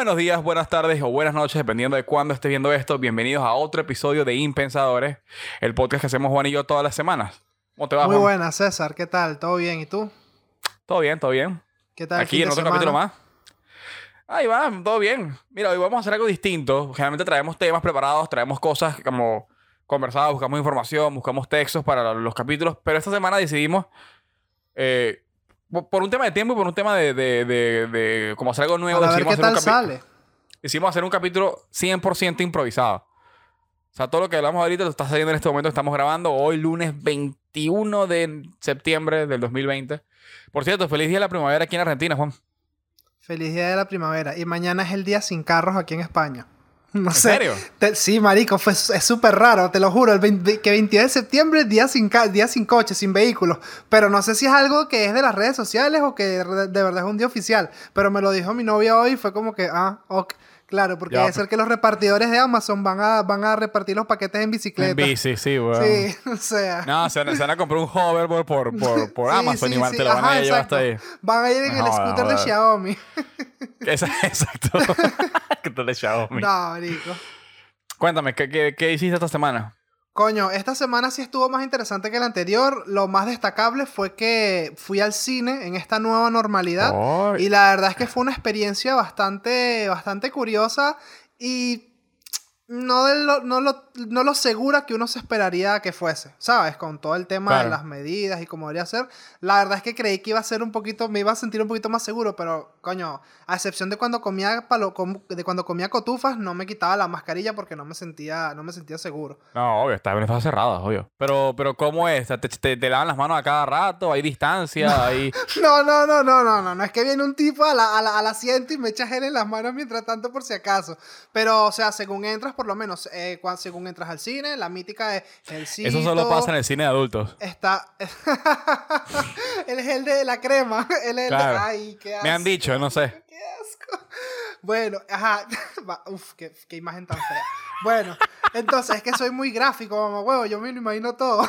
Buenos días, buenas tardes o buenas noches, dependiendo de cuándo estés viendo esto. Bienvenidos a otro episodio de Impensadores, el podcast que hacemos Juan y yo todas las semanas. ¿Cómo te va, Muy Juan? buena, César. ¿Qué tal? ¿Todo bien? ¿Y tú? Todo bien, todo bien. ¿Qué tal? el Aquí fin en de otro semana? capítulo más. Ahí va, todo bien. Mira, hoy vamos a hacer algo distinto. Generalmente traemos temas preparados, traemos cosas como conversadas, buscamos información, buscamos textos para los capítulos, pero esta semana decidimos, eh, por un tema de tiempo y por un tema de, de, de, de como hacer algo nuevo, Para ver qué tal sale. Decidimos hacer un capítulo 100% improvisado. O sea, todo lo que hablamos ahorita lo está saliendo en este momento que estamos grabando hoy, lunes 21 de septiembre del 2020. Por cierto, feliz día de la primavera aquí en Argentina, Juan. Feliz día de la primavera. Y mañana es el día sin carros aquí en España. No ¿En sé. serio? Te- sí, marico, fue, es súper raro, te lo juro. El 20 que 22 de septiembre, día sin, día sin coche, sin vehículos. Pero no sé si es algo que es de las redes sociales o que de, de verdad es un día oficial. Pero me lo dijo mi novia hoy y fue como que, ah, ok. Claro, porque debe ser que los repartidores de Amazon van a, van a repartir los paquetes en bicicleta. En bici, sí, weón. Sí, o sea. No, se van, se van a comprar un hoverboard por, por, por Sí, Amazon sí, y van- sí. te lo van Ajá, a llevar hasta ahí. exacto. Van a ir en el No, scooter no, de. Xiaomi. Exacto. Que te le Xiaomi. No, marico. Cuéntame, ¿qué, qué, qué hiciste esta semana? Coño, esta semana sí estuvo más interesante que la anterior. Lo más destacable fue que fui al cine en esta nueva normalidad. Oh, Y la verdad es que fue una experiencia bastante, bastante curiosa y no, de lo, no, lo, no lo segura que uno se esperaría que fuese, ¿sabes? Con todo el tema Claro. de las medidas y cómo debería ser. La verdad es que creí que iba a ser un poquito, me iba a sentir un poquito más seguro, pero coño, a excepción de cuando comía palo, de cuando comía cotufas, no me quitaba la mascarilla porque no me sentía, no me sentía seguro. No, obvio, está, está cerrada, obvio. Pero, pero ¿cómo es? ¿Te, te, te lavan las manos a cada rato? ¿Hay distancia? ¿Hay... No, no, no, no, no, no, no es que viene un tipo a la- a la- al asiento y me echa gel en las manos mientras tanto por si acaso. Pero, o sea, según entras, por lo menos, eh, cuan- según entras al cine, la mítica de gelcito. Eso solo pasa en el cine de adultos. Está... el gel de la crema. El gel Claro. de... Ay, qué asco. Me han dicho, no sé. Qué asco. Bueno, ajá. Uf, qué, qué imagen tan fea. Bueno, entonces es que soy muy gráfico, mamá huevo. Yo me lo imagino todo.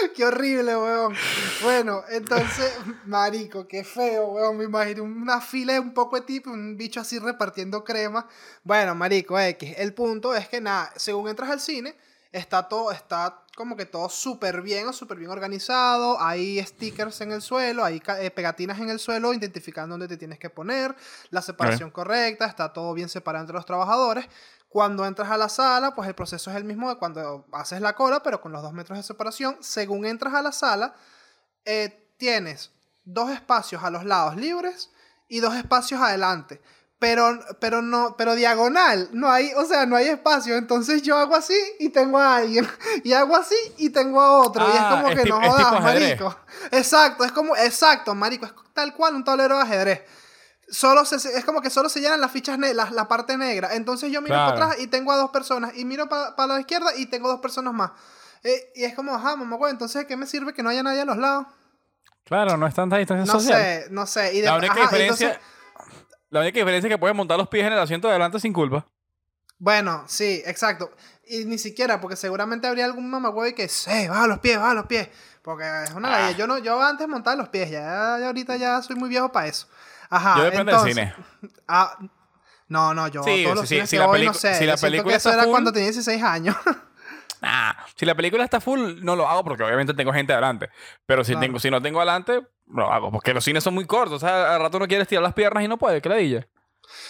qué horrible, huevón. Bueno, entonces, marico, qué feo, huevón. Me imagino una fila de un poco de tipo, un bicho así repartiendo crema. Bueno, marico, X. El punto es que nada, según entras al cine, está todo, está como que todo súper bien o súper bien organizado. Hay stickers en el suelo, hay eh, pegatinas en el suelo identificando dónde te tienes que poner, la separación correcta, está todo bien separado entre los trabajadores. Cuando entras a la sala, pues el proceso es el mismo de cuando haces la cola, pero con los dos metros de separación. Según entras a la sala, eh, tienes dos espacios a los lados libres y dos espacios adelante. Pero, pero no, pero diagonal, no hay, o sea, no hay espacio. Entonces yo hago así y tengo a alguien. Y hago así y tengo a otro. y es Ah, como es que no jodas, marico. Exacto, es como, exacto, marico. Es tal cual un tablero de ajedrez. Solo se, es como que solo se llenan las fichas, ne- la, parte negra. Entonces yo miro Claro. para atrás y tengo a dos personas. Y miro para la izquierda y tengo dos personas más. Eh, y es como, ajá, mamá, güey, entonces, ¿de ¿qué me sirve que no haya nadie a los lados? Claro, no es tanta distancia No social. sé, no sé. Y de- La única ajá, diferencia... entonces- La única diferencia es que puedes montar los pies en el asiento de adelante sin culpa. bueno, sí, exacto. Y ni siquiera, porque seguramente habría algún mamagüey que, sí, baja los pies, baja los pies. Porque es una Ah. ley. Yo, no, yo antes montaba los pies, ya, ya ahorita ya soy muy viejo para eso. Ajá. Yo depende entonces- del cine. Ah, no, no, yo Sí, todos los sí, cines si que la voy, no sé. si la película que eso está era full- cuando tenía 16 años. Nah, si la película está full, no lo hago porque obviamente tengo gente adelante. Pero si, Claro. tengo, si no tengo adelante, lo hago. Porque los cines son muy cortos. O sea, al rato uno quiere estirar las piernas y no puede. ¿Qué ladilla?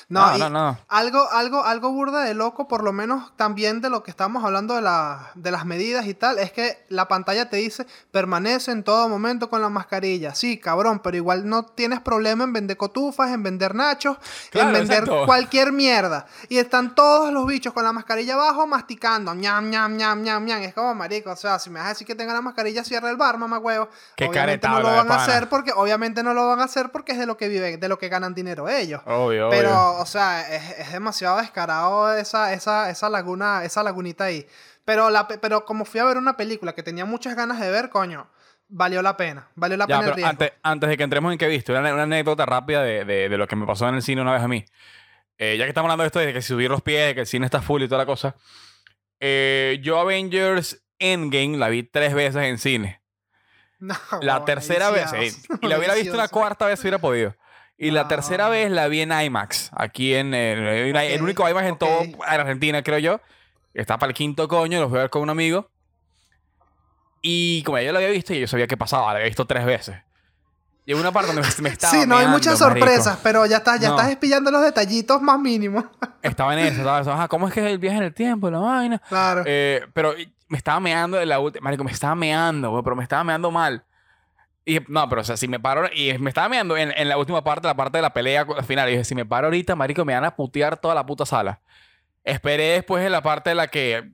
No, No, y no, no. Algo, algo, algo burda de loco, por lo menos también de lo que estamos hablando de, la- de las medidas y tal, es que la pantalla te dice permanece en todo momento con la mascarilla. Sí, cabrón, pero igual no tienes problema en vender cotufas, en vender nachos, Claro, en vender exacto. cualquier mierda. Y están todos los bichos con la mascarilla abajo masticando, ñam, ñam, ñam, ñam, ñam. Es como marico, o sea, si me vas a decir que tenga la mascarilla, cierra el bar, mamá huevo. Qué obviamente no lo van a hacer porque, obviamente no lo van a hacer porque es de lo que viven, de lo que ganan dinero ellos. Obvio, obvio. Pero, o sea, es, es demasiado descarado esa, esa, esa laguna, esa lagunita ahí. Pero, la, pe- pero como fui a ver una película que tenía muchas ganas de ver, coño, valió la pena. Valió la Ya, pena el pero riesgo. antes, antes de que entremos en qué viste, una, una anécdota rápida de, de- de lo que me pasó en el cine una vez a mí. Eh, ya que estamos hablando de esto, de que subir los pies, de que el cine está full y toda la cosa. Eh, yo Avengers Endgame la vi tres veces en cine. No, La tercera vez, eh, y la hubiera visto una cuarta vez si hubiera podido. Y la Ah. tercera vez la vi en IMAX, aquí en el, el- el Ok, único IMAX en todo en Argentina, creo yo. Está para el quinto coño, lo fui a ver con un amigo. Y como ya yo lo había visto, y yo sabía qué pasaba, la había visto tres veces. En una parte donde me, me estaba Sí, no hay muchas marico. sorpresas, pero ya estás, ya No. estás espillando los detallitos más mínimos. Estaba en eso, estaba en eso. Ajá, ¿cómo es que es el viaje en el tiempo, la vaina? Claro. Eh, pero me estaba meando en la última. Marico, me estaba meando, pero me estaba meando mal. Y no, pero o sea, si me paro. Y me estaba meando en, en la última parte, la parte de la pelea al final. Y dije, si me paro ahorita, Marico, me van a putear toda la puta sala. Esperé después en la parte de la que.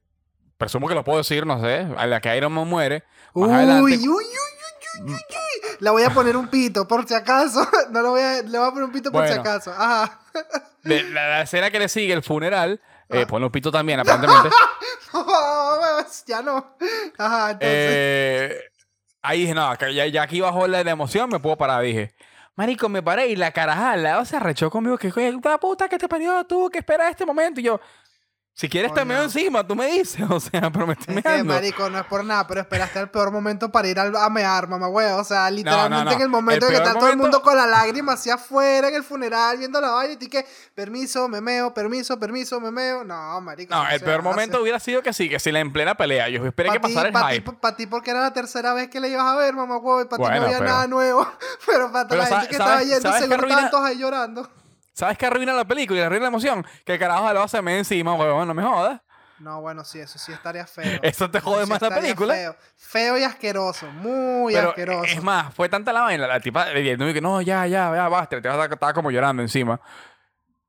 Presumo que lo puedo decir, no sé. En la que Iron Man muere. Más uy, adelante. uy, uy, uy, uy, uy, uy. Le voy a poner un pito, por si acaso. No lo voy a, le voy a poner un pito por si acaso. Ajá. de- la, la escena que le sigue, el funeral. Eh, ponle un pito también, aparentemente. ya no. Ajá, entonces. Eh, ahí dije, no, ya, ya aquí bajó la, la emoción, me puedo parar. Dije, Marico, me paré y la caraja al lado se arrechó conmigo. Que, "Oye, la puta que te parió tú, que esperas este momento. Y yo, si quieres te meo encima, tú me dices. O sea, pero me estoy Es que, meando. marico, no es por nada, pero esperaste el peor momento para ir al- a mear, mamá, O sea, literalmente no. en el momento El en que está todo el mundo con la lágrima hacia afuera en el funeral, viendo la vaina, y tú que, permiso, me meo, permiso, permiso, me meo. No, marico. No, el peor momento hubiera sido que sí, que si la en plena pelea. Yo esperé que Pa' ti- pasara el pa' ti- hype. ti porque era la tercera vez que le ibas a ver, mamá, huevo, y para ti no había pero- nada nuevo. Pero para la gente que ¿sabes- estaba yendo, seguro todos ahí llorando. ¿Sabes qué arruina la película y arruina la emoción? Que el carajo lo hace me encima, huevón, no me jodas. No, bueno, sí, eso sí estaría feo. Eso te jode más la película. Feo. Feo y asqueroso, muy Pero asqueroso. es más, fue tanta la vaina, la tipa que no, ya, ya, ya, basta, te estaba como llorando encima.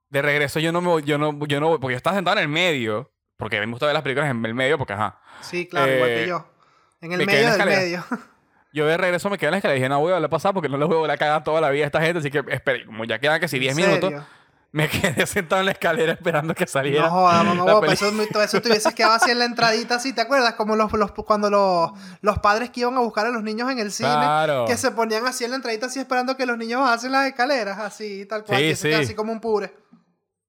De regreso yo no me voy- yo no, yo no, porque yo estaba sentado en el medio, porque a mí me gusta ver las películas en el medio, porque ajá. Sí, claro, igual que Eh, yo. En el en medio la del medio. Yo de regreso me quedé en la escalera y dije, no voy a volver a pasar porque no les voy a volver a cagar toda la vida a esta gente, así que espere, como ya quedan casi 10 ¿En minutos, me quedé sentado en la escalera esperando que saliera. No jodas, mamá, peli- eso, eso te hubieses quedado así en la entradita, así, ¿te acuerdas? Como los, los, cuando los, los padres que iban a buscar a los niños en el cine, Claro. que se ponían así en la entradita, así esperando que los niños bajasen las escaleras, así, tal cual, Sí, sí. así como un pure.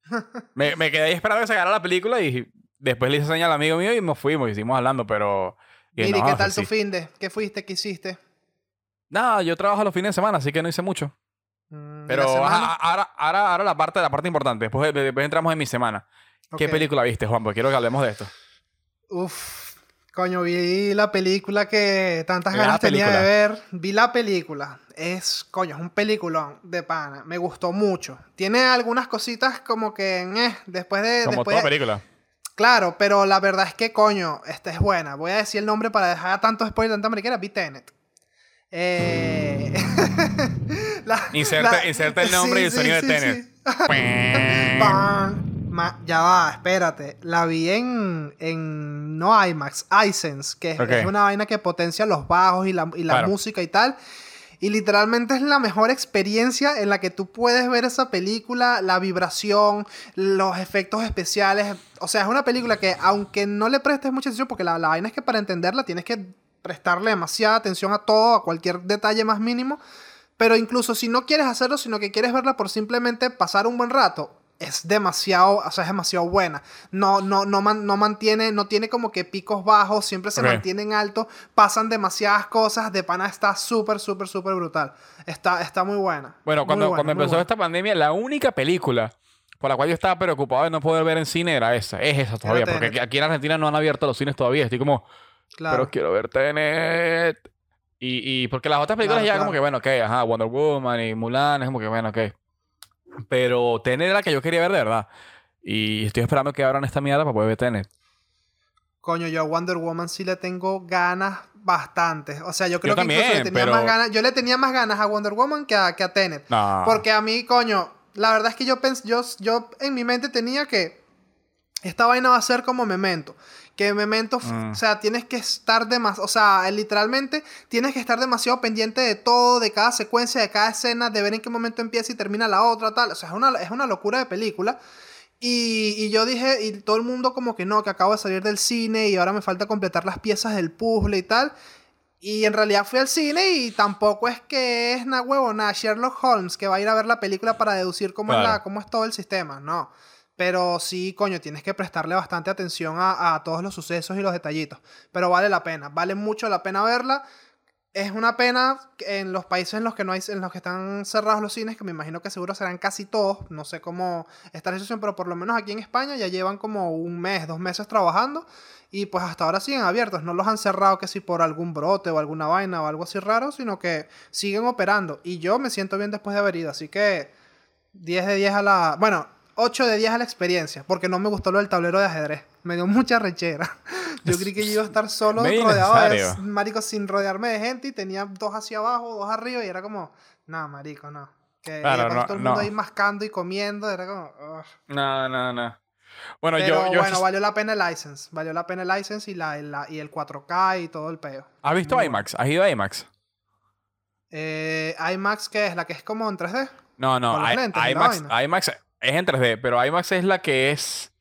Me, me quedé ahí esperando que se acabara la película y después le hice señal al amigo mío y nos fuimos y seguimos hablando, pero... Miri, no, ¿qué tal tu fin de? ¿Qué fuiste? ¿Qué hiciste? Nada, yo trabajo los fines de semana, así que no hice mucho. Mm, ¿y la Pero ahora, ahora, ahora la parte, la parte importante. Después, después entramos en mi semana. ¿Qué película viste, Juan? Porque quiero que hablemos de esto. Uf, coño, vi la película que tantas ganas tenía de ver. Vi la película. Es, coño, es un peliculón de pana. Me gustó mucho. Tiene algunas cositas como que, eh, después de... Como después toda de- película. Claro, pero la verdad es que, coño, esta es buena. Voy a decir el nombre para dejar tanto spoiler, tanta mariquera. Vi Tenet. Eh... la- Inserta- la- inserta el nombre y el sonido de Tenet. sí. Ma- ya va, espérate. La vi en, en no IMAX, iSense, que es, una vaina que potencia los bajos y la, y la Claro. música y tal. Y literalmente es la mejor experiencia en la que tú puedes ver esa película, la vibración, los efectos especiales. O sea, es una película que, aunque no le prestes mucha atención, porque la, la vaina es que para entenderla tienes que prestarle demasiada atención a todo, a cualquier detalle más mínimo. Pero incluso si no quieres hacerlo, sino que quieres verla por simplemente pasar un buen rato, es demasiado, o sea, es demasiado buena. No, no, no, man- no mantiene, no tiene como que picos bajos, siempre se mantienen altos, pasan demasiadas cosas, de pana está súper, súper, súper brutal. Está, está muy buena. Bueno, Muy cuando, buena, cuando empezó buena. esta pandemia, la única película por la cual yo estaba preocupado de no poder ver en cine era esa. Es esa todavía. Era Porque aquí- en Argentina no han abierto los cines todavía. Estoy como, Claro. pero quiero ver Tenet. Y, y porque las otras películas Claro, ya claro. como que, bueno, ok, ajá, Wonder Woman y Mulan, es como que, bueno, ok. Pero Tenet era la que yo quería ver de verdad. Y estoy esperando que abran esta mierda para poder ver Tenet. Coño, yo a Wonder Woman sí le tengo ganas bastantes. O sea, yo creo que también, incluso le tenía pero- más ganas. Yo le tenía más ganas a Wonder Woman que a, que a Tenet. No. Porque a mí, coño, la verdad es que yo, pens yo, yo en mi mente tenía que esta vaina va a ser como Memento. Que Memento, Mm. o sea, tienes que estar demasiado, o sea, literalmente tienes que estar demasiado pendiente de todo, de cada secuencia, de cada escena, de ver en qué momento empieza y termina la otra, tal. O sea, es una, es una locura de película. Y, y yo dije, y todo el mundo como que no, que acabo de salir del cine y ahora me falta completar las piezas del puzzle y tal. Y en realidad fui al cine y tampoco es que es na huevona Sherlock Holmes que va a ir a ver la película para deducir cómo, es, Claro. la, cómo es todo el sistema, no. Pero sí, coño, tienes que prestarle bastante atención a, a todos los sucesos y los detallitos. Pero vale la pena, vale mucho la pena verla. es una pena en los países en los que no hay, en los que están cerrados los cines, que me imagino que seguro serán casi todos, no sé cómo está la situación, pero por lo menos aquí en España ya llevan como un mes, dos meses trabajando y pues hasta ahora siguen abiertos, no los han cerrado que si por algún brote o alguna vaina o algo así raro, sino que siguen operando y yo me siento bien después de haber ido, así que 10 de 10 a la, bueno, 8 de 10 a la experiencia, porque no me gustó lo del tablero de ajedrez. Me dio mucha rechera. Yo creí que yo iba a estar solo Medio rodeado de marico sin rodearme de gente y tenía dos hacia abajo, dos arriba y era como, no, marico, no. Que Claro, no, todo el mundo no. ahí mascando y comiendo, era como, "Ugh". No, no, no. Bueno, Pero yo, yo bueno, valió la pena el license, valió la pena el license y, la, la- y el 4K y todo el peo. ¿Has visto Muy IMAX? ¿Has ido a IMAX? Eh, IMAX, ¿qué es? ¿La que es como en 3D? No, no. I- lentes IMAX. IMAX es en 3D, pero IMAX es la que es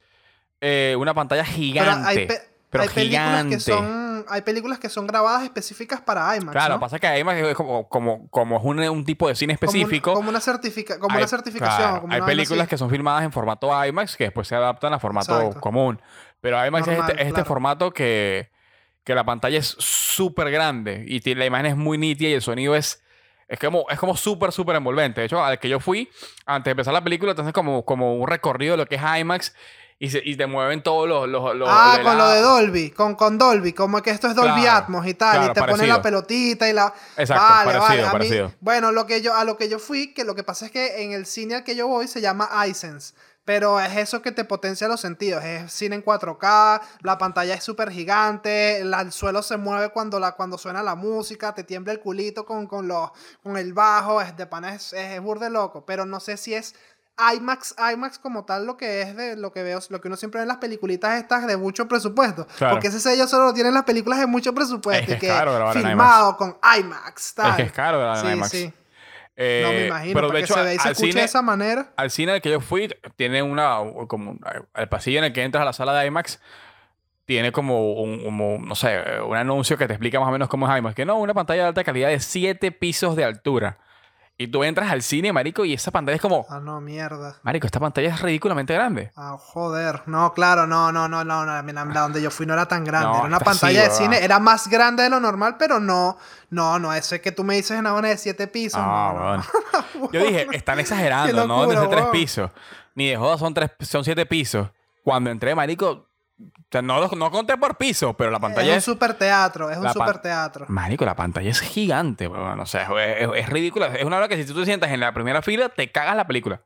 eh, una pantalla Pero gigante. hay, pero hay películas gigante. que son hay películas que son grabadas específicas para IMAX, Claro, ¿no? pasa que IMAX es como, como, como es un, un tipo de cine Como un- específico. Como, una, certifica como hay- una certificación. claro, como hay una películas que son filmadas en formato IMAX que después se adaptan a formato Exacto. común. Pero IMAX es este, es este formato que, que la pantalla es súper grande y la imagen es muy nítida y el sonido es, es como es como súper, súper envolvente. De hecho, al que yo fui, antes de empezar la película, hacen como, como un recorrido de lo que es IMAX y, se- y te mueven todos los... los, los- Ah, con la- lo de Dolby, con, con Dolby, como que esto es Dolby Claro, Atmos y tal, claro, y te ponen parecido. la pelotita y la... Exacto, vale, parecido, vale, a mí- parecido. bueno, lo que yo, a lo que yo fui, que lo que pasa es que en el cine al que yo voy se llama iSense, pero es eso que te potencia los sentidos, es cine en 4K, la pantalla es súper gigante, la- el suelo se mueve cuando, la, cuando suena la música, te tiembla el culito con, con, los, con el bajo, es de pana, es, es, es burde loco, pero no sé si es... IMAX, IMAX como tal lo que es de lo que veo, lo que uno siempre ve en las peliculitas estas de mucho presupuesto. Claro. Porque ese sello solo lo tienen las películas de mucho presupuesto. Es que y es que caro en filmado con IMAX. Tal. Es que es caro grabar en sí, IMAX. Sí, Eh, no me imagino. Pero de hecho, se ve y se al cine, de esa manera. al cine al que yo fui tiene una como el pasillo en el que entras a la sala de IMAX tiene como un como, no sé un anuncio que te explica más o menos cómo es IMAX que no una pantalla de alta calidad de 7 pisos de altura y tú entras al cine marico y esa pantalla es como Ah, no, mierda. marico esta pantalla es ridículamente grande Ah, joder. No, claro, no, no, no, no. no, La, la donde yo fui no era tan grande. No, era una sí, pantalla de cine. Era más grande de lo normal, pero no. No, no. Ese que tú me dices en una de siete pisos. Ah, no, no, weón. no. yo dije están exagerando Qué no de locura, tres pisos ni de joda son tres son siete pisos cuando entré marico o sea, no, no conté por piso pero la pantalla Es un es super teatro. Es un super teatro. Marico, la pantalla es gigante, weón. O sea, es, es, es ridícula. Es una hora que si tú te sientas en la primera fila, te cagas la película.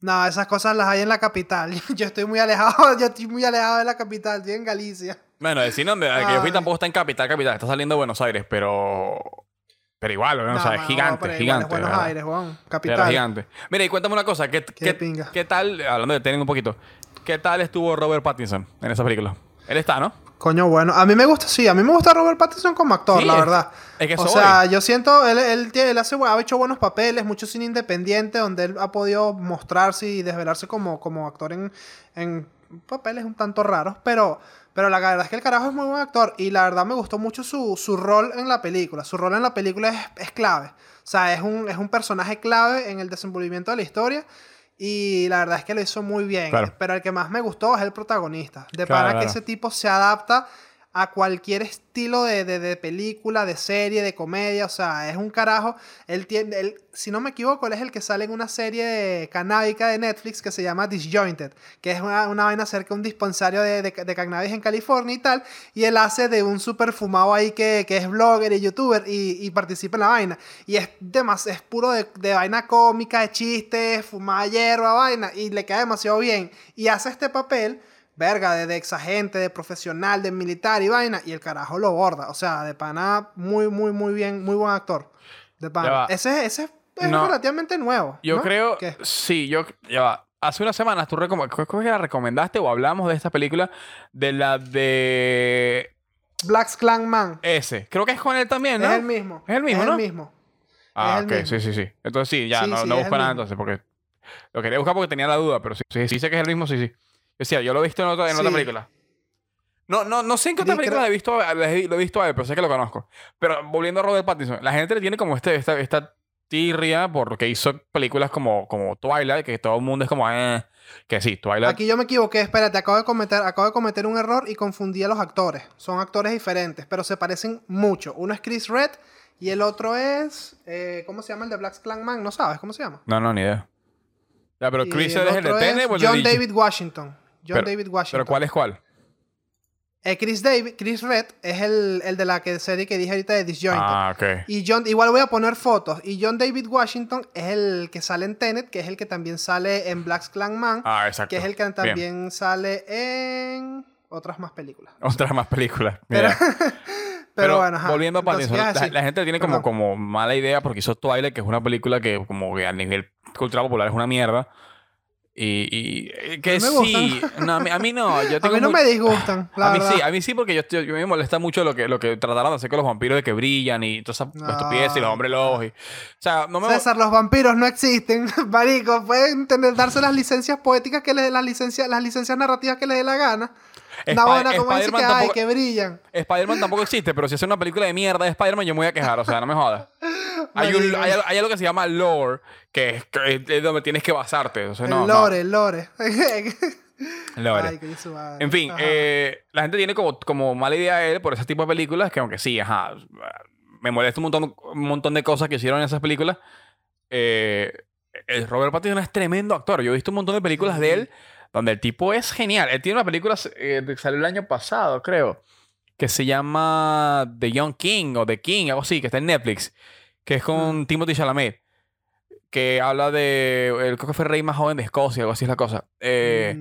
No, esas cosas las hay en la capital. Yo estoy muy alejado, yo estoy muy alejado de la capital, estoy en Galicia. Bueno, el cine donde que yo fui Ay. tampoco está en capital, capital. Está saliendo de Buenos Aires, pero... Pero igual, weón. o No, sea, es mano, gigante, gigante. Buenos ¿verdad? Aires, Juan. Capital. gigante. Mira, y cuéntame una cosa. ¿Qué, Qué qué, tal, hablando de tener un poquito, qué tal estuvo Robert Pattinson en esa película? Él está, ¿no? Coño, bueno. A mí me gusta, sí, a mí me gusta Robert Pattinson como actor, Sí, la es- verdad. es que o soy. sea, yo siento, él, él, tiene- él hace, ha hecho buenos papeles, mucho cine independiente, donde él ha podido mostrarse y desvelarse como, como actor en, en papeles un tanto raros, pero, pero la verdad es que el carajo es muy buen actor y la verdad me gustó mucho su, su rol en la película. Su rol en la película es, es clave. O sea, es un, es un personaje clave en el desenvolvimiento de la historia. Y la verdad es que lo hizo muy bien. Claro. Pero el que más me gustó es el protagonista. De Claro, para que ese tipo se adapta a cualquier estilo de, de- de película, de serie, de comedia. O sea, es un carajo. Él tiene, él, si no me equivoco, él es el que sale en una serie de canábica de Netflix que se llama Disjointed, que es una, una vaina acerca de un dispensario de, de, cannabis en California y tal. Y él hace de un super fumado ahí que, que es blogger y youtuber y, y participa en la vaina. Y es, demas, es puro de vaina cómica, de chistes, fumada hierba, vaina. Y le queda demasiado bien. Y hace este papel verga, de, de exagente, de profesional, de militar y vaina, y el carajo lo borda. O sea, de pana, muy, muy, muy bien, muy buen actor. De pana. Ese, ese es No. relativamente nuevo. Yo ¿no? creo... ¿Qué? Sí, yo... Ya va. Hace unas semanas tú recom- la recomendaste o hablamos de esta película de la de... Black's Clan Man. Ese. Creo que es con él también, ¿no? Es el mismo. Es el mismo, Es ¿no? el mismo. Ah, Es ok, mismo. sí, sí, sí. Entonces sí, ya, Sí, no, sí, no busco nada mismo. entonces, porque lo quería buscar porque tenía la duda, pero sí, sí, sí sé que es el mismo, sí, sí. Decía, yo lo he visto en otra, en otra Sí. película. No, no, no sé en qué otra película creo- he visto, lo he visto a él, pero sé que lo conozco. Pero volviendo a Robert Pattinson, la gente le tiene como este, esta, esta tirria porque hizo películas como, como Twilight, que todo el mundo es como, eh, que sí, Twilight. Aquí yo me equivoqué, espérate, acabo de cometer, acabo de cometer un error y confundí a los actores. Son actores diferentes, pero se parecen mucho. Uno es Chris Red y el otro es. eh, ¿Cómo se llama el de Black Clan Man? ¿No sabes cómo se llama? No, no, ni idea. Ya, pero Y Chris el es el de Tenet de John? David Washington. John Pero- David Washington. Pero ¿cuál es cuál? Eh, Chris, David, Chris Red es el, el de la que, serie que dije ahorita de Disjointed. Ah, ok. Y John, igual voy a poner fotos. Y John David Washington es el que sale en Tenet, que es el que también sale en Black Clan Man, Ah, exacto. que es el que Bien. también sale en otras más películas. Otras más películas. Pero, Mira. pero, bueno, ajá. volviendo a Pattinson, ¿qué ibas a la, gente tiene como, Perdón. como mala idea porque hizo Twilight, que es una película que como que a nivel cultural popular es una mierda. Y, y eh, que A mí me sí. No, a, mí, a mí no. Yo A tengo mí no mu- me disgustan, la a mí verdad. sí, a mí sí porque yo, estoy- yo me molesta mucho lo que, lo que trataron de hacer con los vampiros de que brillan y todas esas No. estupideces y los hombres lobos. Y, o sea, no me... César, los vampiros no existen, marico. Pueden tener, darse las licencias poéticas que les dé las licencias, las licencias narrativas que les dé la gana. Una buena Spider-Man que, ay, tampoco- que brillan. Spider-Man tampoco existe, pero si hace una película de mierda de Spider-Man, yo me voy a quejar. O sea, no me jodas. Hay, un- hay, hay algo que se llama lore, que es, que es donde tienes que basarte. Entonces, no, el no. lore, el lore. Lore. Ay, madre. En fin, eh, la gente tiene como, como mala idea de él por ese tipo de películas que aunque sí, ajá, me molesta un montón, un montón de cosas que hicieron en esas películas. Eh, el Robert Pattinson es tremendo actor. Yo he visto un montón de películas de él donde el tipo es genial. Él tiene una película eh, que salió el año pasado, creo, que se llama The Young King o The King, algo así, que está en Netflix, que es con Timothy Chalamet, que habla de, el, creo que fue el rey más joven de Escocia, algo así es la cosa. Eh,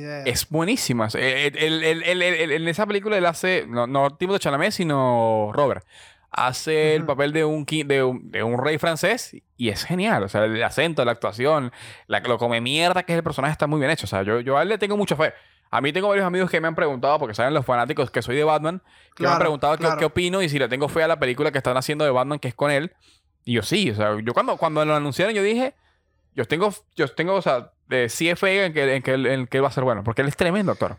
Mm, es buenísima. Eh, eh, en esa película él hace, no, no Timothée Chalamet, sino Robert. Hace el papel de un, de, un, de un rey francés y es genial. O sea, el acento, la actuación, la, lo come mierda que es el personaje está muy bien hecho. O sea, yo, yo a él le tengo mucha fe. A mí tengo varios amigos que me han preguntado, porque saben los fanáticos que soy de Batman, que me han preguntado qué- claro. qué, opino y si le tengo fe a la película que están haciendo de Batman, que es con él. Y yo sí, o sea, yo cuando, cuando lo anunciaron, yo dije, yo tengo, yo tengo, o sea, de sí fe en que, en, que, en que él va a ser bueno, porque él es tremendo actor.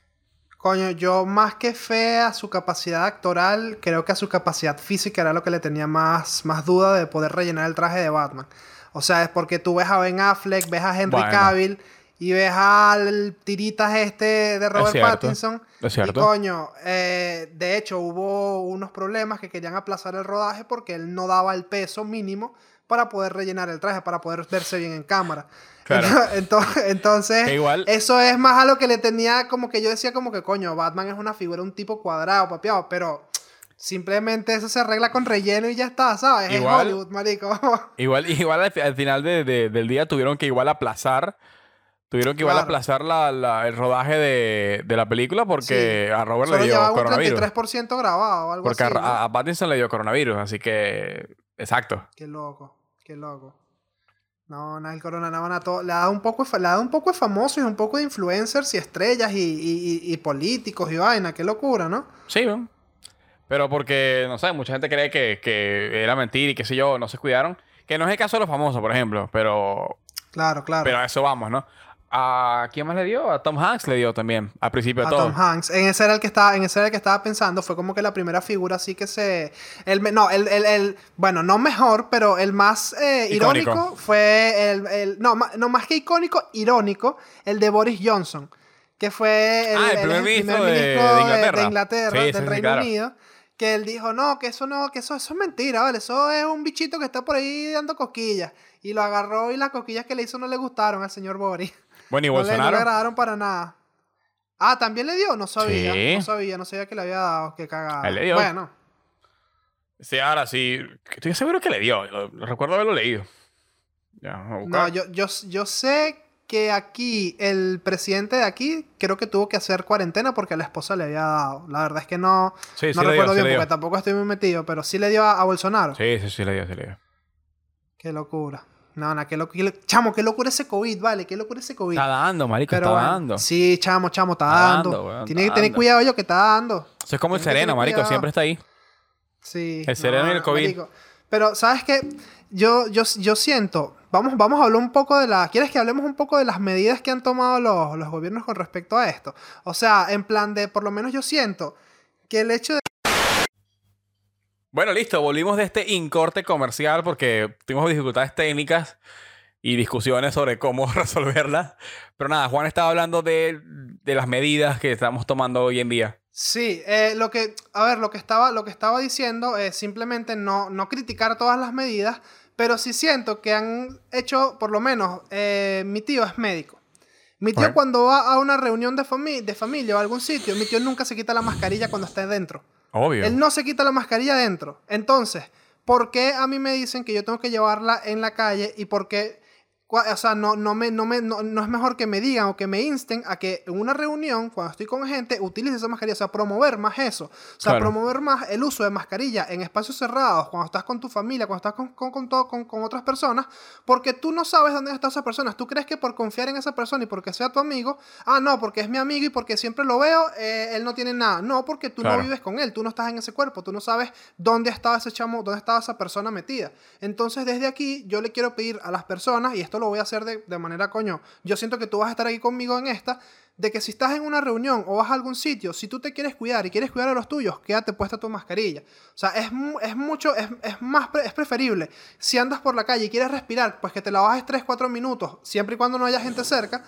Coño, yo más que fe a su capacidad actoral, creo que a su capacidad física era lo que le tenía más, más duda de poder rellenar el traje de Batman. O sea, es porque tú ves a Ben Affleck, ves a Henry Bueno. Cavill y ves al tiritas este de Robert Pattinson. Es Y cierto. coño, eh, de hecho hubo unos problemas que querían aplazar el rodaje porque él no daba el peso mínimo para poder rellenar el traje, para poder verse bien en cámara. Claro. Entonces, entonces Que igual- eso es más a lo que le tenía como que yo decía como que coño, Batman es una figura, un tipo cuadrado, papiado, pero simplemente eso se arregla con relleno y ya está, ¿sabes? Igual- es Hollywood, marico. Igual, igual al, fi- al final de- de- del día tuvieron que igual aplazar. Tuvieron que igual Claro. aplazar la, la- el rodaje de, de la película porque a Robert Solo le dio llevaba un coronavirus. 33% grabado o algo Porque a, así. ¿no? a- a Pattinson le dio coronavirus, así que. Exacto. Qué loco, qué loco. No, nada, el corona nada, nada, todo- le ha dado un poco ha dado un poco de famosos y un poco de influencers y estrellas y, y- y- y políticos y vaina, qué locura, ¿no? Sí, ¿no? Pero porque, no sé, mucha gente cree que, que era mentira y qué sé yo, no se cuidaron. Que no es el caso de los famosos, por ejemplo, pero, Claro, claro. pero a eso vamos, ¿no? ¿A quién más le dio? A Tom Hanks le dio también, al principio de a todo. Tom Hanks. En ese era el que estaba, en ese era el que estaba pensando. Fue como que la primera figura así que se. El, no, el, el, el- bueno, no mejor, pero el más eh, irónico fue el. el- no, no, más que icónico, irónico, el de Boris Johnson. Que fue el, Ah, primer ministro de- de de Inglaterra. de Inglaterra, Sí, del Reino claro. Unido. Que él dijo, no, que eso no, que eso, eso es mentira, ¿vale? Eso es un bichito que está por ahí dando cosquillas. Y lo agarró y las cosquillas que le hizo no le gustaron al señor Boris. Bueno, y No le, no le Bolsonaro. agradaron para nada. Ah, ¿también le dio? No sabía. Sí. No sabía, no sabía que le había dado. Qué cagada. Él le dio. Bueno, Sí, ahora sí. Estoy seguro que le dio. Lo, lo recuerdo haberlo leído. Ya, no, yo, yo, yo sé que aquí, el presidente de aquí, creo que tuvo que hacer cuarentena porque a la esposa le había dado. La verdad es que no, Sí, sí no recuerdo bien porque tampoco estoy muy metido, pero sí le dio a, a Bolsonaro. Sí, sí, sí le dio, sí le dio. Qué locura. No, no, qué locura. Chamo, qué locura ese COVID, vale, qué locura ese COVID. Está dando, marico, Pero está bueno, dando. Sí, chamo, chamo, está, Está dando. dando, que tener cuidado yo que está dando. Eso es como el sereno, marico. cuidado. Siempre está ahí. Sí. El sereno y el COVID. marico. Pero, ¿sabes qué? Yo, yo, yo siento. Vamos, vamos a hablar un poco de la. ¿Quieres que hablemos un poco de las medidas que han tomado los, los gobiernos con respecto a esto? O sea, en plan de, por lo menos yo siento que el hecho de. Bueno, listo, volvimos de este incorte comercial porque tuvimos dificultades técnicas y discusiones sobre cómo resolverlas. Pero nada, Juan estaba hablando de, de las medidas que estamos tomando hoy en día. Sí, eh, lo que, a ver, lo que estaba, lo que estaba diciendo es simplemente no, no criticar todas las medidas, pero sí siento que han hecho, por lo menos, eh, mi tío es médico. Mi tío Ok. cuando va a una reunión de, fami- de familia o a algún sitio, mi tío nunca se quita la mascarilla cuando está dentro. Obvio. Él no se quita la mascarilla dentro. Entonces, ¿por qué a mí me dicen que yo tengo que llevarla en la calle y por qué, o sea, no, no, me, no, me, no, no es mejor que me digan o que me insten a que en una reunión, cuando estoy con gente, utilice esa mascarilla, o sea, promover más eso, o sea, Claro. promover más el uso de mascarilla en espacios cerrados, cuando estás con tu familia, cuando estás con, con, con, todo- con, con otras personas, porque tú no sabes dónde está esa persona, tú crees que por confiar en esa persona y porque sea tu amigo, ah, no, porque es mi amigo y porque siempre lo veo, eh, él no tiene nada, no, porque tú Claro. no vives con él, tú no estás en ese cuerpo, tú no sabes dónde estaba ese chamo, dónde estaba esa persona metida. Entonces, desde aquí, yo le quiero pedir a las personas, y esto lo voy a hacer de, de manera coño, yo siento que tú vas a estar aquí conmigo en esta, de que si estás en una reunión o vas a algún sitio, si tú te quieres cuidar y quieres cuidar a los tuyos, quédate puesta tu mascarilla. O sea, es, es mucho, es, es más, es preferible. Si andas por la calle y quieres respirar, pues que te la bajes 3, 4 minutos, siempre y cuando no haya gente cerca,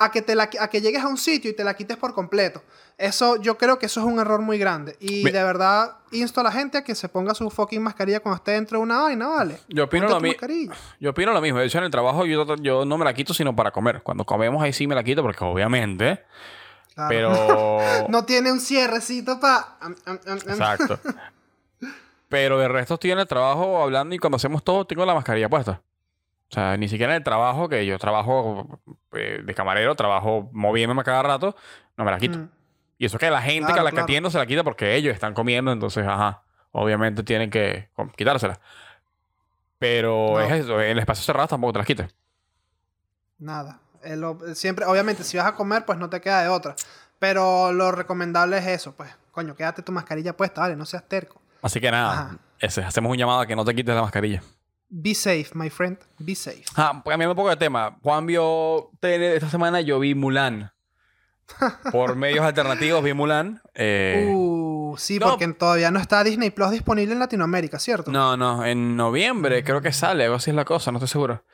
a que, te la, a que llegues a un sitio y te la quites por completo. Eso, yo creo que eso es un error muy grande. Y Me- de verdad, insto a la gente a que se ponga su fucking mascarilla cuando esté dentro de una vaina, ¿vale? Yo opino Ponte lo mi-. Yo opino lo mismo. De hecho, en el trabajo yo, yo no me la quito sino para comer. Cuando comemos ahí sí me la quito porque obviamente. Claro. Pero... No tiene un cierrecito para... Exacto. Pero de resto estoy en el trabajo hablando y cuando hacemos todo tengo la mascarilla puesta. O sea, ni siquiera en el trabajo, que yo trabajo eh, de camarero, trabajo moviéndome cada rato, no me la quito. Mm. Y eso que la gente que a la que claro. atiendo se la quita porque ellos están comiendo, entonces, ajá, obviamente tienen que quitársela. Pero No. es eso, en el espacio cerrado tampoco te las quites. Nada. Lo- siempre, obviamente, si vas a comer, pues no te queda de otra. Pero lo recomendable es eso, pues. Coño, quédate tu mascarilla puesta, vale, no seas terco. Así que nada, ese, hacemos un llamado a que no te quites la mascarilla. Be safe, my friend. Be safe. Ah, cambiando un poco de tema. Juan vio tele esta semana, yo vi Mulan. Por medios alternativos vi Mulan. Eh, Uh, sí, no. porque todavía no está Disney Plus disponible en Latinoamérica, ¿cierto? No, no, en noviembre creo que sale, algo así es la cosa, no estoy seguro.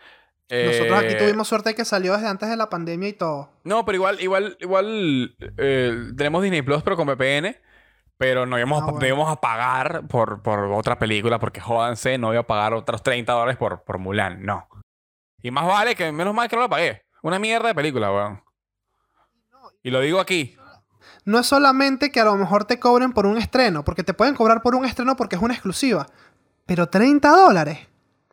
Nosotros aquí Eh, tuvimos suerte de que salió desde antes de la pandemia y todo. No, pero igual, igual, igual eh, tenemos Disney Plus, pero con VPN. Pero no íbamos, Ah, a, bueno. íbamos a pagar por, por otra película, porque jódanse, no iba a pagar otros 30 dólares por, por Mulan, no. Y más vale que, menos mal que no lo pagué. Una mierda de película, weón. Y lo digo aquí. No es solamente que a lo mejor te cobren por un estreno, porque te pueden cobrar por un estreno porque es una exclusiva. Pero 30 dólares.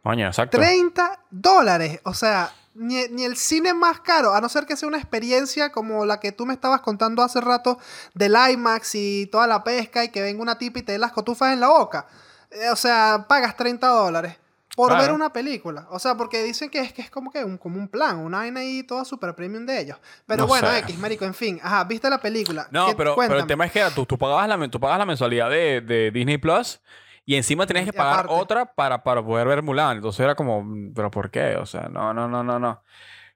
Coño, exacto. 30 dólares. O sea, ni, ni el cine más caro, a no ser que sea una experiencia como la que tú me estabas contando hace rato del IMAX y toda la pesca y que venga una tipa y te dé las cotufas en la boca. Eh, o sea, pagas 30 dólares por Claro. ver una película. O sea, porque dicen que es, que es como que un, como un plan, una vaina ahí toda super premium de ellos. Pero No bueno, sé. X, marico, en fin. Ajá, ¿viste la película? No, ¿Qué- pero, pero el tema es que tú, tú, pagabas la, tú pagas la mensualidad de, de Disney Plus y encima tenías que pagar aparte. otra para, para poder ver Mulan. Entonces era como, ¿pero por qué? O sea, no, no, no, no, no.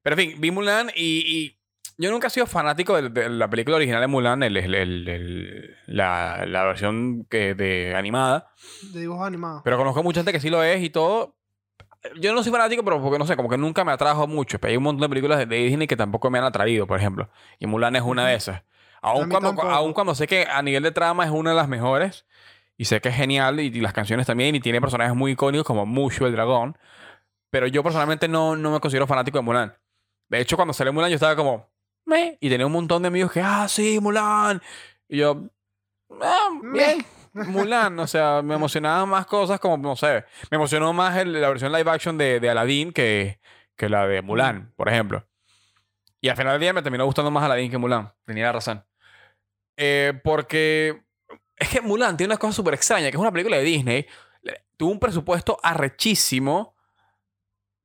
Pero en fin, vi Mulan y, y yo nunca he sido fanático de, de la película original de Mulan, el, el- el- la, la versión que, de animada. De dibujos animados. Pero conozco mucha gente que sí lo es y todo. Yo no soy fanático, pero porque no sé, como que nunca me atrajo mucho. Pero hay un montón de películas de, Disney que tampoco me han atraído, por ejemplo. Y Mulan es una de esas. A mí cuando, aun cuando sé que a nivel de trama es una de las mejores. Y sé que es genial. Y, y las canciones también. Y tiene personajes muy icónicos como Mushu el dragón. Pero yo personalmente no, no me considero fanático de Mulan. De hecho, cuando salió Mulan yo estaba como... "Meh", Y tenía un montón de amigos que... Ah, sí, Mulan. Y yo... Ah, bien. Mulan, o sea, me emocionaban más cosas como, no sé, me emocionó más el- la versión live action de, de Aladdin que, que la de Mulan, por ejemplo. Y al final del día me terminó gustando más Aladdin que Mulan. Tenía razón. Eh, porque es que Mulan tiene una cosa súper extraña, que es una película de Disney. Tuvo un presupuesto arrechísimo.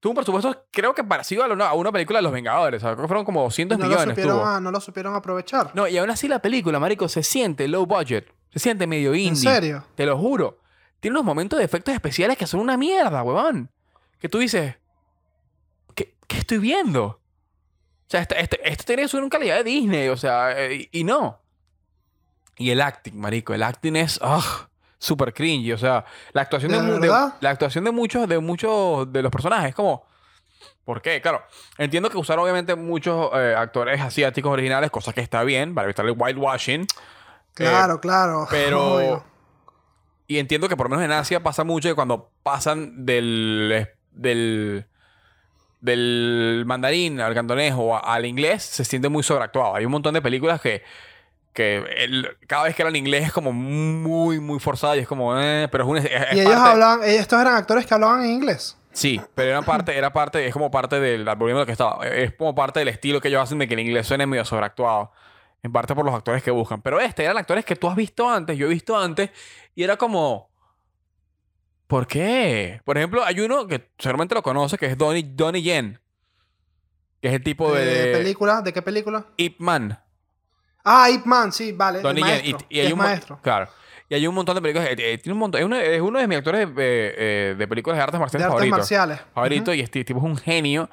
Tuvo un presupuesto, creo que parecido a una, a una película de Los Vengadores. que fueron como 200 no, lo millones. supieron, a- no lo supieron aprovechar. No, y aún así la película, marico, se siente low budget. Se siente medio indie. ¿En serio? Te lo juro. Tiene unos momentos de efectos especiales que son una mierda, huevón. Que tú dices, ¿qué, qué estoy viendo? O sea, esto, esto, esto tiene que ser una calidad de Disney, o sea, eh, y, y no. Y el acting, marico, el acting es, ugh, súper cringy. O sea, la actuación de, ¿De mu- de- verdad? la actuación de muchos, de muchos de los personajes es como. ¿Por qué? Claro, entiendo que usaron obviamente muchos eh, actores asiáticos originales, cosa que está bien, para evitar el whitewashing. Claro, claro. Eh, Pero. Obvio. Y entiendo que por lo menos en Asia pasa mucho que cuando pasan del. del. del mandarín al cantonés o a- al inglés, se siente muy sobreactuado. Hay un montón de películas que. Que el- cada vez que hablan inglés es como muy, muy forzado y es como. eh, pero es un. es- Y ellos parte- hablaban, eh, estos eran actores que hablaban en inglés. Sí, pero era parte, era parte, es como parte del, volviendo a lo que estaba, es como parte del estilo que ellos hacen de que el inglés suene medio sobreactuado. En parte por los actores que buscan. Pero este eran actores que tú has visto antes, yo he visto antes, y era como. ¿Por qué? Por ejemplo, hay uno que seguramente lo conoce, que es Donnie, Donnie Yen. Que es el tipo de. ¿De película? ¿De qué película? Ip Man. Ah, Ip Man, sí, vale. el Donnie Yen. maestro. Y, y hay es un maestro. Claro. Y hay un montón de películas. eh, eh, tiene un montón. Es uno, es uno de mis actores eh, eh, de películas de artes De marciales artes favoritos. marciales. favorito y este tipo es un genio.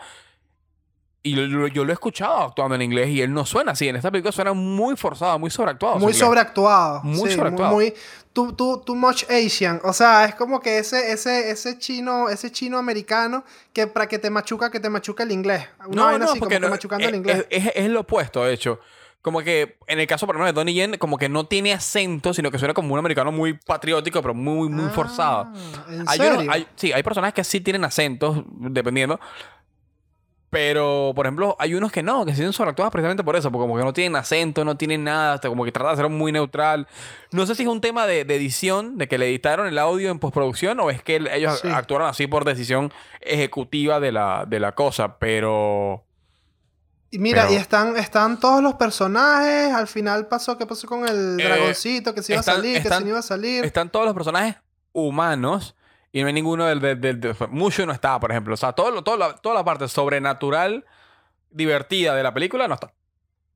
Y lo- yo lo he escuchado actuando en inglés y él no suena así. En esta película suena muy forzado, muy sobreactuado. Muy sobreactuado. Muy sí, sobreactuado. Muy, too, too- too much Asian. O sea, es como que ese, ese, ese chino, ese chino americano que para que te machuca, que te machuca el inglés. Una No, no, así, porque como que no, machucando es, el inglés. Es, es- es lo opuesto, de hecho. Como que en el caso, por ejemplo, de Donnie Yen, como que no tiene acento, sino que suena como un americano muy patriótico, pero muy, muy Ah, forzado. ¿En Hay uno- serio? hay- sí, hay personajes que sí tienen acentos, dependiendo. Pero, por ejemplo, hay unos que no, que se sobreactuados precisamente por eso, porque como que no tienen acento, no tienen nada, hasta como que tratan de ser muy neutral. No sé si es un tema de, de edición, de que le editaron el audio en postproducción, o es que el- ellos Sí. actuaron así por decisión ejecutiva de la, de la cosa, pero... Y mira, pero- y están, están todos los personajes. Al final pasó, ¿qué pasó con el Eh, dragoncito? Que se iba están- a salir, que se no iba a salir. Están todos los personajes humanos y no hay ninguno del... del, del- del- Mushu no está, por ejemplo. O sea, todo, lo- todo la- toda la parte sobrenatural, divertida de la película no está.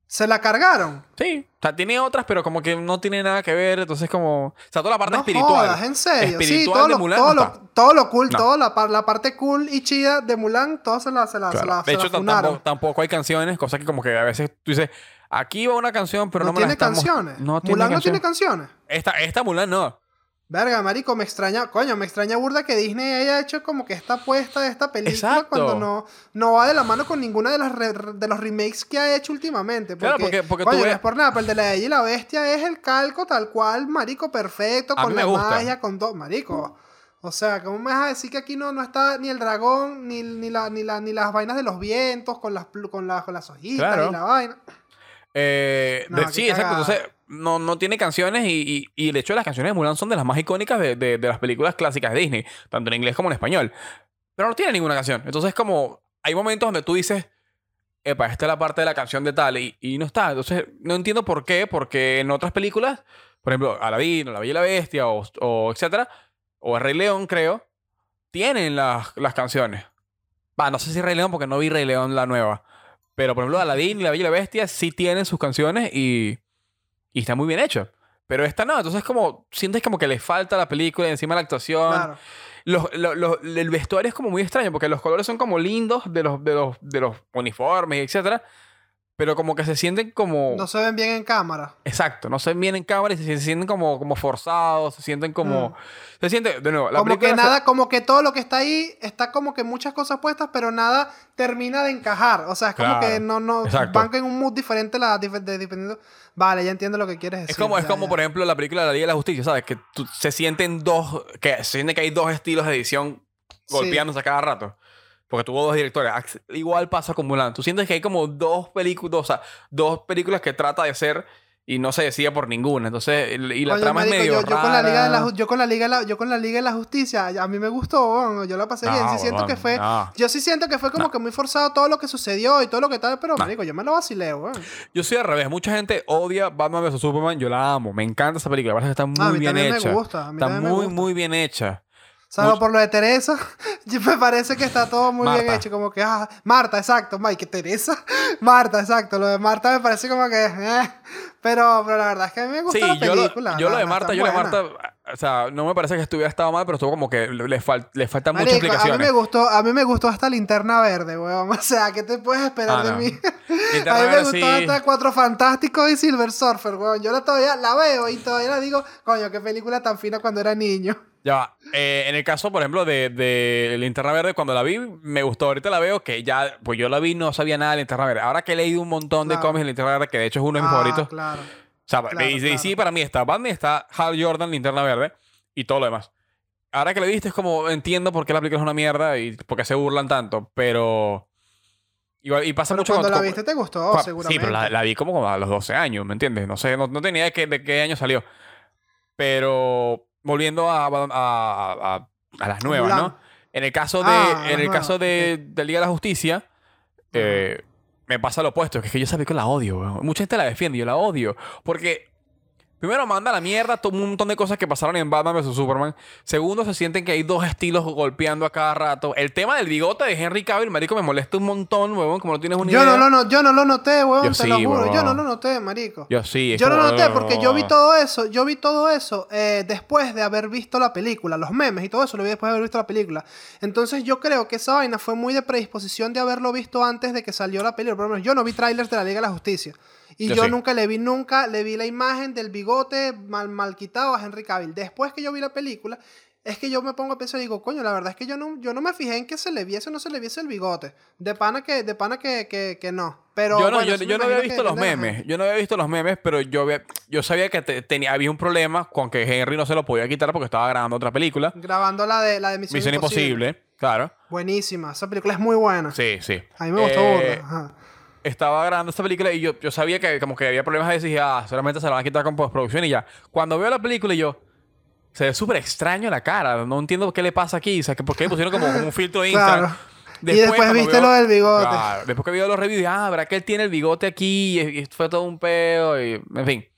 Se la cargaron. Sí, o sea, tiene otras, pero como que no tiene nada que ver. Entonces, como. O sea, toda la parte no espiritual. jodas, en serio. sí, espiritual todo de lo, Mulan todo, no lo, todo lo cool, No. todo la, par- la parte cool y chida de Mulan, todo se la, se la, se la, de hecho, tampoco, tampoco hay canciones, cosa que como que a veces tú dices, aquí va una canción, pero no, me la estamos... canciones. No tiene Mulan no tiene canciones. Esta, esta Mulan no. Verga, marico, me extraña, coño, me extraña burda que Disney haya hecho como que esta apuesta de esta película Exacto. cuando no, no va de la mano con ninguna de las re- de los remakes que ha hecho últimamente. Porque, Claro, porque- porque tú coño, no ves- es por nada, pero el de la Bella y la Bestia es el calco tal cual, marico, perfecto, con la gusta. magia, con todo, marico. O sea, ¿cómo me vas a decir que aquí no, no está ni el dragón, ni, ni, la, ni, la, ni las vainas de los vientos, con las, con, las con las hojitas Claro. y la vaina? Eh, No, de- sí, exacto. Entonces, no, no tiene canciones y, y, y de hecho las canciones de Mulan son de las más icónicas de, de- las películas clásicas de Disney, tanto en inglés como en español. Pero no tiene ninguna canción. Entonces, como hay momentos donde tú dices, epa, esta es la parte de la canción de tal y, y no está. Entonces, no entiendo por qué, porque en otras películas, por ejemplo, Aladdin o La Bella y la Bestia o, o etcétera, o El Rey León, creo, tienen las, las canciones. Va, no sé si Rey León porque no vi Rey León la nueva. Pero, por ejemplo, Aladdin y La Bella y la Bestia sí tienen sus canciones y, y está muy bien hecho. Pero esta no, entonces como sientes como que le falta la película y encima la actuación. Claro. Los, lo- lo- el vestuario es como muy extraño porque los colores son como lindos de los, de los, de los uniformes, etcétera. Pero como que se sienten como... No se ven bien en cámara. Exacto, no se ven bien en cámara y se, se sienten como, como forzados, se sienten como... Mm. Se siente, de nuevo, la como que se- nada, como que todo lo que está ahí está como que muchas cosas puestas, pero nada termina de encajar. O sea, es como que no, no exacto. van en un mood diferente la, de- dependiendo. Vale, ya entiendo lo que quieres decir. Es como, es como ya. por ejemplo, la película de la Liga de la Justicia, ¿sabes? Que tú- se sienten dos, que se siente que hay dos estilos de edición Sí. golpeándose a cada rato. Porque tuvo dos directores. Igual pasa con Mulan. Tú sientes que hay como dos películas, o sea, dos películas que trata de hacer y no se decide por ninguna. Entonces, y la Coño, trama marico, es medio yo, yo con la Liga de la, rara. Yo con la Liga de la, yo con la Liga de la Justicia, a mí me gustó, yo la pasé bien. Sí No, siento que fue, no. yo sí siento que fue como No. que muy forzado todo lo que sucedió y todo lo que tal, pero No. marico, yo me lo vacilé, weón. Yo soy al revés. Mucha gente odia Batman vs. Superman. Yo la amo. Me encanta esa película. La verdad es que está Ah, a muy mí bien hecha. me gusta, a mí está también me muy, gusta. muy bien hecha. Salvo por lo de Teresa, me parece que está todo muy bien hecho. Como que, ah, Marta, exacto, Mike, Teresa, Marta, exacto. Lo de Marta me parece como que, eh. Pero, pero la verdad es que a mí me gusta Sí, la yo, lo, película. yo lo de Marta, yo lo de. Marta, O sea, no me parece que estuviera estado mal, pero estuvo como que le, fal- le faltan muchas Marico, a mí me gustó, a mí me gustó hasta linterna verde, weón. O sea, ¿qué te puedes esperar Ah, de no. mí? Linterna a mí me Verde gustó sí. hasta Cuatro Fantásticos y Silver Surfer, weón. Yo la todavía la veo y todavía la digo, coño, qué película tan fina cuando era niño. Ya va. Eh, en el caso, por ejemplo, de, de Linterna Verde, cuando la vi, me gustó. Ahorita la veo que ya, pues yo la vi, no sabía nada de Linterna Verde. Ahora que he leído un montón de Claro. cómics de Linterna Verde, que de hecho es uno de mis Ah, favoritos. Claro. O sea, Claro, sí, para mí está Batman, está Hal Jordan, Linterna Verde y todo lo demás. Ahora que lo viste es como entiendo por qué la película es una mierda y por qué se burlan tanto, pero igual y pasa Pero mucho cuando con- la viste te gustó, seguramente. Sí, pero la, la vi como, a los 12 años, ¿me entiendes? No sé, no, no tenía de qué, de qué año salió. Pero volviendo a, a, a- a las nuevas. ¿no? En el caso de, Ah, en el caso de, del Día de la Justicia, eh, me pasa lo opuesto, que es que yo sabía que la odio, weón. Mucha gente la defiende, yo la odio. Porque Primero, manda la mierda todo un montón de cosas que pasaron en Batman vs. Superman. Segundo, se sienten que hay dos estilos golpeando a cada rato. El tema del bigote de Henry Cavill, marico, me molesta un montón, huevón, como no tienes una Yo idea. no, lo no, yo no lo noté, weón, Yo te sí, lo juro. Yo huevón. no lo noté, marico. Yo sí. es Yo no lo noté porque yo vi todo eso, yo vi todo eso eh, después de haber visto la película, los memes y todo eso lo vi después de haber visto la película. Entonces yo creo que esa vaina fue muy de predisposición de haberlo visto antes de que salió la película. Por lo menos yo no vi trailers de la Liga de la Justicia. Y Yo yo, sí. nunca le vi, nunca le vi la imagen del bigote mal, mal quitado a Henry Cavill. Después que yo vi la película, es que yo me pongo a pensar y digo, coño, la verdad es que yo no, yo no me fijé en que se le viese o no se le viese el bigote. De pana que, de pana que, que, que no. Pero yo no, bueno, yo, yo no había visto los memes. Yo no había visto los memes, pero yo, había- yo sabía que te- tenía, había un problema con que Henry no se lo podía quitar porque estaba grabando otra película. Grabando la de, la de Misión, Misión Imposible, claro. Buenísima. Esa película es muy buena. Sí, sí. A mí me gustó Eh, burda. Ajá. Estaba grabando esta película y yo, yo sabía que como que había problemas de dije, ah, solamente se la van a quitar con postproducción y ya. Cuando veo la película y yo, se ve súper extraño la cara, no entiendo qué le pasa aquí, o sea, que por qué pusieron como, como un filtro de Instagram. Claro. y después viste lo del bigote. Claro, después que vi los reviews, ah, verá que él tiene el bigote aquí y, y fue todo un peo y, en fin.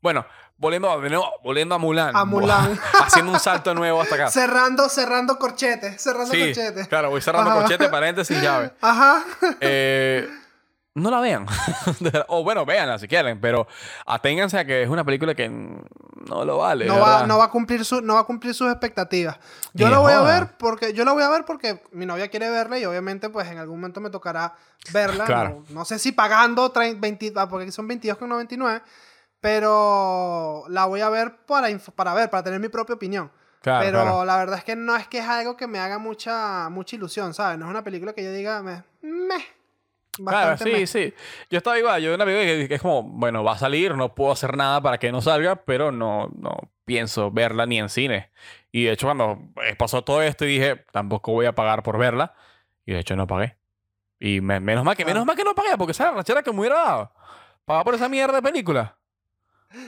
Bueno, volviendo, a- volviendo a Mulan. A Mulan. haciendo un salto nuevo hasta acá. Cerrando, cerrando corchetes. Cerrando Sí, corchetes. claro, voy cerrando Ajá. corchete, paréntesis, llave. Ajá. Eh, no la vean. O bueno, véanla si quieren, pero aténganse a que es una película que no lo vale. No va, no va a cumplir su, no va a cumplir sus expectativas. Yo la voy a ver porque yo la voy a ver porque mi novia quiere verla y obviamente pues en algún momento me tocará verla. Claro. No, no sé si pagando 30, 20, ah, porque son 22,99, pero la voy a ver para para ver, para tener mi propia opinión. Claro, pero claro. la verdad es que no es que es algo que me haga mucha mucha ilusión, ¿sabes? No es una película que yo diga me meh, Claro, sí, meh. sí. Yo estaba igual. Yo una película que, es como, bueno, va a salir, no puedo hacer nada para que no salga, pero no, no pienso verla ni en cine. Y de hecho, cuando eh, pasó todo esto y dije, tampoco voy a pagar por verla, y de hecho no pagué. Y me- menos mal que, Claro. menos mal que no pagué, porque esa rachera que me hubiera dado. Pagar por esa mierda de película.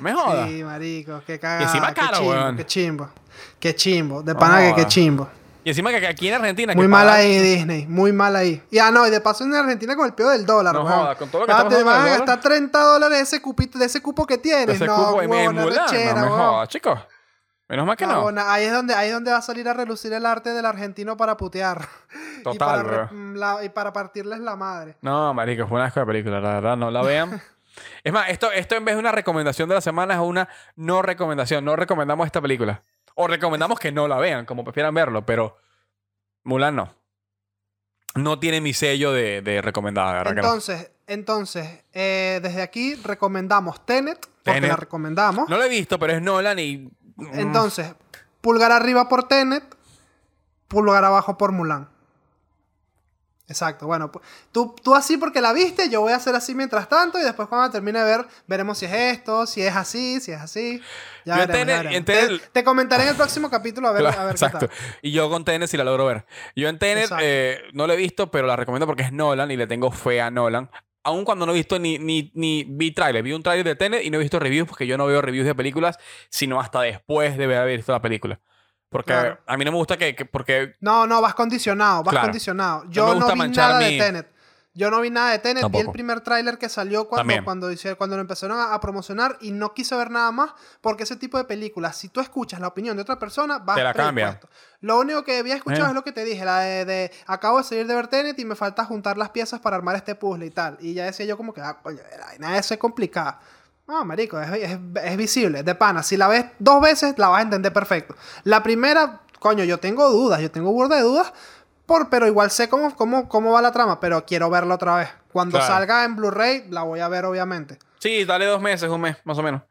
Me joda. Sí, marico, qué cagada. encima qué caro, chimbo, weón. Qué chimbo. Qué chimbo. De No pana que qué chimbo. Y encima que aquí en Argentina. Muy que mal ahí, Disney. Muy mal ahí. Y ah, no, y de paso en Argentina con el peor del dólar, No joda, con todo lo que Ah, te van a gastar 30 dólares de ese, cupito, de ese cupo que tienes. Ese no, cupo en Mulan, arrechera, no me jodas, chicos. Menos mal que no. Ahí es, donde, ahí es donde va a salir a relucir el arte del argentino para putear. y, Total, para bro. mm, la- y para partirles la madre. No, marico, fue una asco de película, la verdad, no la vean. es más, esto, esto en vez de una recomendación de la semana es una no recomendación. No recomendamos esta película. O recomendamos que no la vean, como prefieran verlo, pero Mulan no. No tiene mi sello de, de recomendada, verdad. Entonces, entonces eh, desde aquí recomendamos Tenet, porque Tenet. la recomendamos. No lo he visto, pero es Nolan y... mm, Entonces, pulgar arriba por Tenet, pulgar abajo por Mulan. Exacto, bueno, tú, tú así porque la viste, yo voy a hacer así mientras tanto y después cuando termine de ver, veremos si es esto, si es así, si es así. Ya Yo veremos, ya veremos. en Te, te comentaré en el próximo capítulo a ver, Claro, a ver exacto. qué tal. Y yo con Tenet sí la logro ver. Yo en Tenet eh, no la he visto, pero la recomiendo porque es Nolan y le tengo fe a Nolan. Aun cuando no he visto ni, ni, ni vi trailer. Vi un trailer de Tenet y no he visto reviews porque yo no veo reviews de películas, sino hasta después de haber visto la película. Porque Claro. a mí no me gusta que... que- porque... No, no, vas condicionado, vas Claro. condicionado. No Yo no, gusta vi nada mi- de Tenet. Yo no vi nada de Tenet, vi el Tampoco. primer tráiler que salió cuando, cuando, cuando lo empezaron a, a promocionar y no quise ver nada más porque ese tipo de películas, si tú escuchas la opinión de otra persona, vas Te la predispuesto. Lo único que había escuchado Eh. es lo que te dije, la de, de, acabo de salir de ver Tenet y me falta juntar las piezas para armar este puzzle y tal. Y ya decía yo como que, ah, coño, la vaina es complicada. Ah, marico, es, es- es visible, de pana. Si la ves dos veces, la vas a entender perfecto. La primera, coño, yo tengo dudas, yo tengo burda de dudas, por, pero igual sé cómo, cómo, cómo va la trama, pero quiero verla otra vez. Cuando Claro. salga en Blu-ray, la voy a ver, obviamente. Sí, dale dos meses, un mes, más o menos.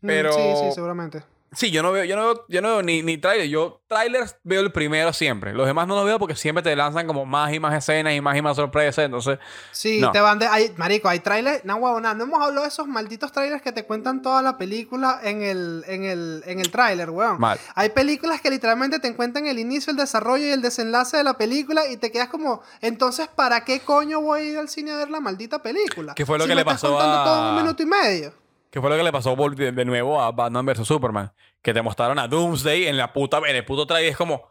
Mm, Pero- Sí, sí, seguramente. Sí, yo no veo, yo no veo, yo no veo ni, ni trailer. Yo trailers veo el primero siempre. Los demás no los veo porque siempre te lanzan como más y más escenas y más y más sorpresas. Entonces, Sí, No. te van de. Hay, marico, hay trailers. No, huevo, nada. No hemos hablado de esos malditos trailers que te cuentan toda la película en el, en el, en el trailer, weón. mal. Hay películas que literalmente te cuentan el inicio, el desarrollo y el desenlace de la película y te quedas como, entonces, ¿para qué coño voy a ir al cine a ver la maldita película? ¿Qué fue lo Si que me le estás pasó contando a- todo en un minuto y medio. ¿Qué fue lo que le pasó por- de, de nuevo a Batman vs Superman? Que te mostraron a Doomsday en la puta, en el puto trailer. Es como,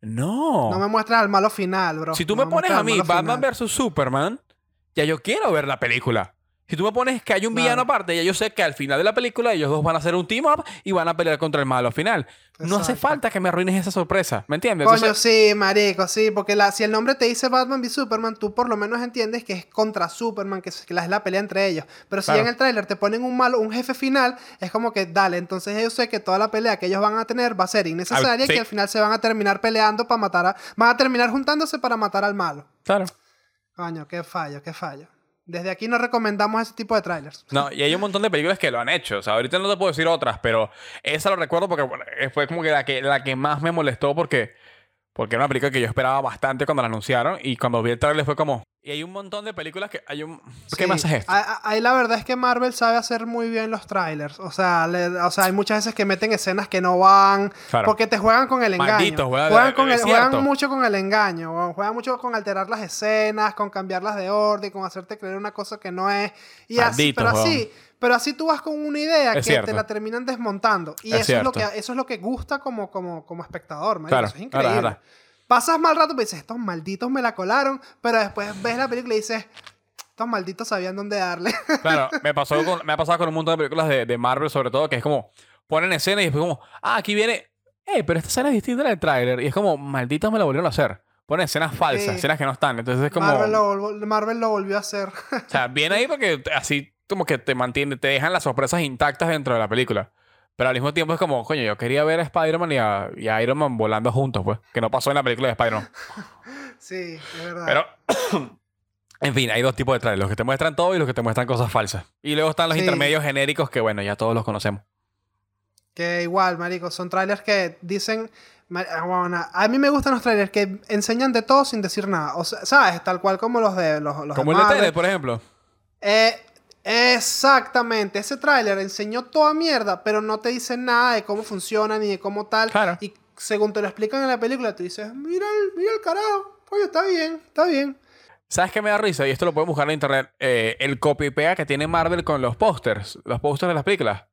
no. No me muestras al malo final, bro. si tú No me pones a mí Batman vs Superman, ya yo quiero ver la película. Si tú me pones que hay un Claro. villano aparte, ya yo sé que al final de la película ellos dos van a hacer un team up y van a pelear contra el malo al final. No hace falta que me arruines esa sorpresa, ¿me entiendes? Coño, Entonces- sí, marico, sí, porque la, si el nombre te dice Batman v Superman, tú por lo menos entiendes que es contra Superman, que es, que la- pelea entre ellos. Pero si Claro. en el tráiler te ponen un malo, un jefe final, es como que, dale, entonces yo sé que toda la pelea que ellos van a tener va a ser innecesaria Al- y que al final se van a terminar peleando para matar a... Van a terminar juntándose para matar al malo. Claro. Coño, qué fallo, qué fallo. Desde aquí no recomendamos ese tipo de trailers. No, y hay un montón de películas que lo han hecho. O sea, ahorita no te puedo decir otras, pero esa lo recuerdo porque eh, fue como que la que, la que más me molestó porque, porque era una película que yo esperaba bastante cuando la anunciaron y cuando vi el trailer fue como... Y hay un montón de películas que hay un... ¿Por qué Sí. me haces esto? Ahí la verdad es que Marvel sabe hacer muy bien los trailers. O sea, le- o sea, hay muchas veces que meten escenas que no van. Claro. Porque te juegan con el engaño. Malditos, juegan- juegan, con es el- juegan mucho con el engaño. Juegan mucho con alterar las escenas, con cambiarlas de orden, con hacerte creer una cosa que no es. Y así, Malditos, pero así, pero así tú vas con una idea Es que cierto. te la terminan desmontando. Y Es eso es, lo que, eso es lo que gusta como, como, como espectador. Claro, Eso es claro, es increíble. Pasas mal rato y dices, estos malditos me la colaron, pero después ves la película y dices, estos malditos sabían dónde darle. Claro, me, pasó con- me ha pasado con un montón de películas de, de Marvel sobre todo que es como... Ponen escena y después como... Ah, aquí viene... Eh, pero esta escena es distinta del trailer. Y es como... Malditos me la volvieron a hacer. Ponen escenas falsas, Sí. escenas que no están. Entonces es como... Marvel, lo, Marvel lo volvió a hacer. O sea, viene ahí porque así como que te mantiene, te dejan las sorpresas intactas dentro de la película. Pero al mismo tiempo es como, coño, yo quería ver a Spider-Man y a, y a Iron Man volando juntos, pues. Que no pasó en la película de Spider-Man. sí, es verdad. Pero, en fin, hay dos tipos de trailers. Los que te muestran todo y los que te muestran cosas falsas. Y luego están los Sí. intermedios genéricos que, bueno, ya todos los conocemos. Que igual, marico, son trailers que dicen... ah, bueno, A mí me gustan los trailers que enseñan de todo sin decir nada. O sea, ¿sabes? Tal cual como los de los, los de Como el de Marvel. Tenet, por ejemplo. Eh, exactamente. Ese tráiler enseñó toda mierda, pero no te dice nada de cómo funciona ni de cómo tal. Claro. Y según te lo explican en la película, tú dices, mira el, mira el carajo. Oye, está bien, está bien. ¿Sabes qué me da risa? Y esto lo pueden buscar en internet. Eh, el copy pega que tiene Marvel con los pósters. Los pósters de las películas.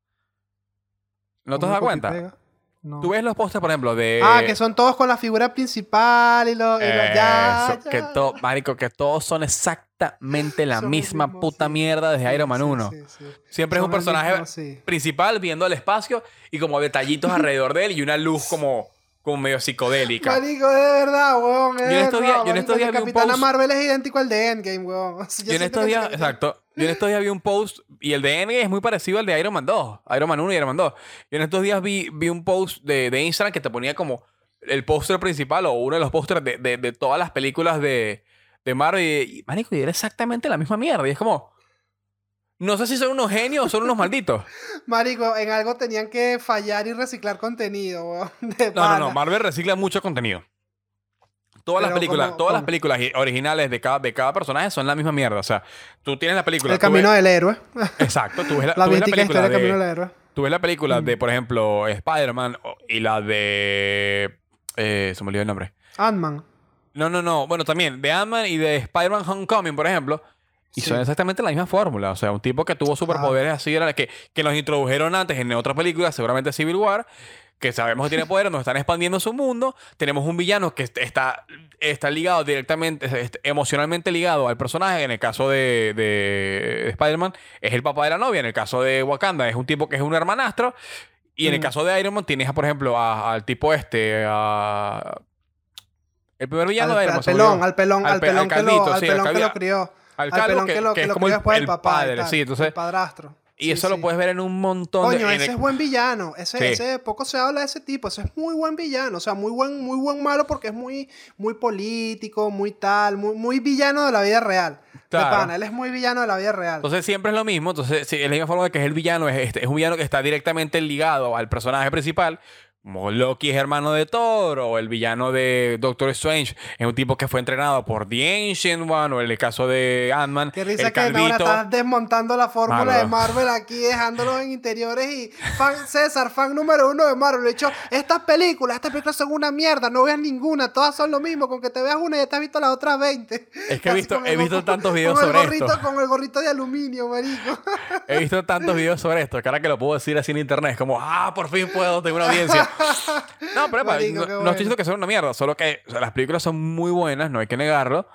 ¿No te has dado ¿Cómo cuenta? No. Tú ves los pósters, por ejemplo, de... Ah, que son todos con la figura principal y los... y los- ya, que ya. to- marico, que todos son exactamente la Son misma mismos, puta sí. mierda desde Sí, Iron Man sí, 1. sí, sí. Siempre es un personaje mismo, sí. principal viendo el espacio y como detallitos alrededor de él y una luz como, como medio psicodélica. Marico, de verdad, weón. Yo en estos días- yo en estos días vi un Capitana post- Marvel es idénco al de Endgame, weón. Yo Yo en estos días, exacto, yo en estos días vi un post y el de Endgame es muy parecido al de Iron Man 2, Iron Man 1 y Iron Man 2. Yo en estos días vi, vi un post de, de Instagram que te ponía como el póster principal o uno de los pósters de, de- de todas las películas de, de Marvel y, y, marico, y era exactamente la misma mierda y es como, no sé si son unos genios o son unos malditos. Marico, en algo tenían que fallar y reciclar contenido, weón. De No, no, pana. no. Marvel recicla mucho contenido. Todas las Pero películas, como- todas las como- películas i- originales de cada, de cada personaje son la misma mierda. O sea, tú tienes la película. El tú camino ves- del héroe. Exacto. Tú ves la, La tú ves la mítica película historia del camino de, del héroe. tú ves la película Mm. de, por ejemplo, Spider-Man o- y la de. eh, se me olvidó el nombre. Ant-Man. No, no, no. Bueno, también de Ant-Man y de Spider-Man Homecoming, por ejemplo. Y Sí. son exactamente la misma fórmula. O sea, un tipo que tuvo superpoderes así era que, que nos introdujeron antes en otra película, seguramente Civil War, que sabemos que tiene poderes, nos están expandiendo su mundo. Tenemos un villano que est- está, está ligado directamente, emocionalmente ligado al personaje. En el caso de, de Spider-Man, es el papá de la novia. En el caso de Wakanda, es un tipo que es un hermanastro. Y en el Mm. caso de Iron Man, tienes, por ejemplo, al tipo este, a... El primer villano Al, de Iron al Man. pelón, al pelón, Al al pe- pelón al que lo, calvito, al sí, pelón que lo crió. Al Al calvo pelón que, que lo, que es lo como el, el el papá. padre, tal, sí. Entonces, El padrastro. Y Sí, eso lo puedes ver en un montón de... Coño, ese es buen villano. Ese, Sí. ese, poco se habla de ese tipo. Ese es muy buen villano. O sea, muy buen, muy buen malo porque es muy, muy político, muy tal, muy, muy villano de la vida real. De Claro. pana, él es muy villano de la vida real. Entonces siempre es lo mismo. Entonces, es la misma forma de que es el villano. Es, este- es un villano que está directamente ligado al personaje principal. Como Loki es hermano de Thor. O el villano de Doctor Strange es un tipo que fue entrenado por The Ancient One. O en el caso de Ant-Man. Qué risa el que ahora estás desmontando la fórmula de Marvel aquí, dejándolos en interiores y fan, César, fan número uno de Marvel. De hecho, estas películas, estas películas son una mierda, no veas ninguna, todas son lo mismo, con que te veas una y ya te has visto las otras 20. Es que he visto- he visto tantos videos sobre gorrito, esto. Con el gorrito de aluminio, marico. He visto tantos videos sobre esto que ahora que lo puedo decir así en internet es como, ah, por fin puedo tener una audiencia. No, pero epa, Marico, no, estoy diciendo que sea una mierda, solo que o sea, las películas son muy buenas, no hay que negarlo,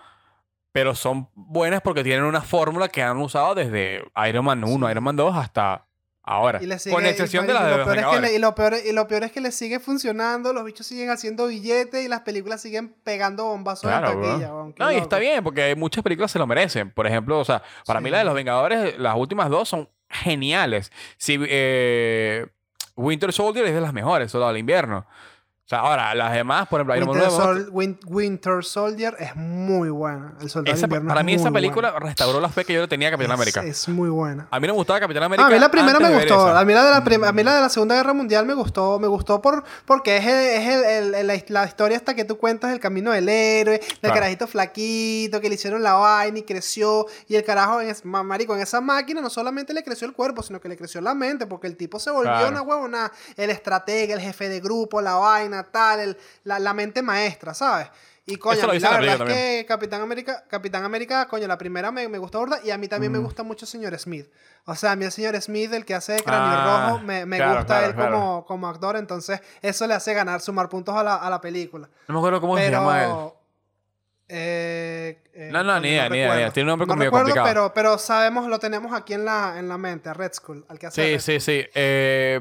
pero son buenas porque tienen una fórmula que han usado desde Iron Man 1, Iron Man 2 hasta ahora. Y con excepción y- de y las de lo los peor es que Vengadores. le- y, lo peor, y lo peor es que le sigue funcionando, los bichos siguen haciendo billetes y las películas siguen pegando bombazos Claro, en taquilla. No, y loco. está bien, porque muchas películas se lo merecen. Por ejemplo, o sea, para mí Sí. la de los Vengadores, las últimas dos son geniales. Si, eh, Winter Soldier es de las mejores, Soldado del Invierno. O sea, ahora, las demás, por ejemplo, Iron Man Winter, 9, Sol- Win- Winter Soldier es muy buena. El Soldado esa- Invierno para es mí esa muy película buena. restauró la fe que yo le tenía a Capitán es, América. Es muy buena. A mí no me gustaba Capitán Ah, América. a mí la primera me gustó. esa. A mí la de la, a mí la de la Segunda Guerra Mundial me gustó. Me gustó por, porque es, el- es el- el- la, la historia hasta que tú cuentas el camino del héroe, del Claro. carajito flaquito, que le hicieron la vaina y creció. Y el carajo, en es- ma- marico, en esa máquina no solamente le creció el cuerpo, sino que le creció la mente, porque el tipo se volvió Claro. una huevona, el estratega, el jefe de grupo, la vaina, tal, el- la, la mente maestra, ¿sabes? Y coño, la la verdad es que Capitán América, Capitán América, coño, la primera me, me gustó burda y a mí también me gusta mucho el señor Smith. O sea, a mí el señor Smith, el que hace de Cráneo Ah, Rojo, me, me claro, gusta claro, él claro. Como, como actor, entonces eso le hace ganar, sumar puntos a la, a la película. No me acuerdo cómo se llama él. eh, eh, No, no, ni idea, ni idea, recuerdo. ni idea. Tiene un nombre no recuerdo, complicado. pero, pero sabemos, lo tenemos aquí en la, en la mente, a Red Skull, al que hace Sí, sí, sí. Eh,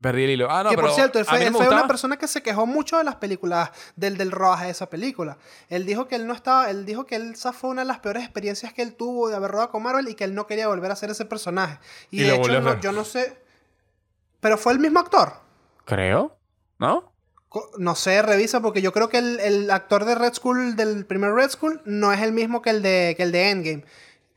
perdí el hilo. Ah, no, que pero por cierto, él fue, él una persona que se quejó mucho de las películas del, del rodaje de esa película. Él dijo que él no estaba, él dijo que él esa fue una de las peores experiencias que él tuvo de haber rodado con Marvel y que él no quería volver a hacer ese personaje. Y, Y de hecho, no- yo no sé. Pero fue el mismo actor. Creo. ¿No? No sé, revisa, porque yo creo que el, el actor de Red Skull, del primer Red Skull, no es el mismo que el de, que el de Endgame.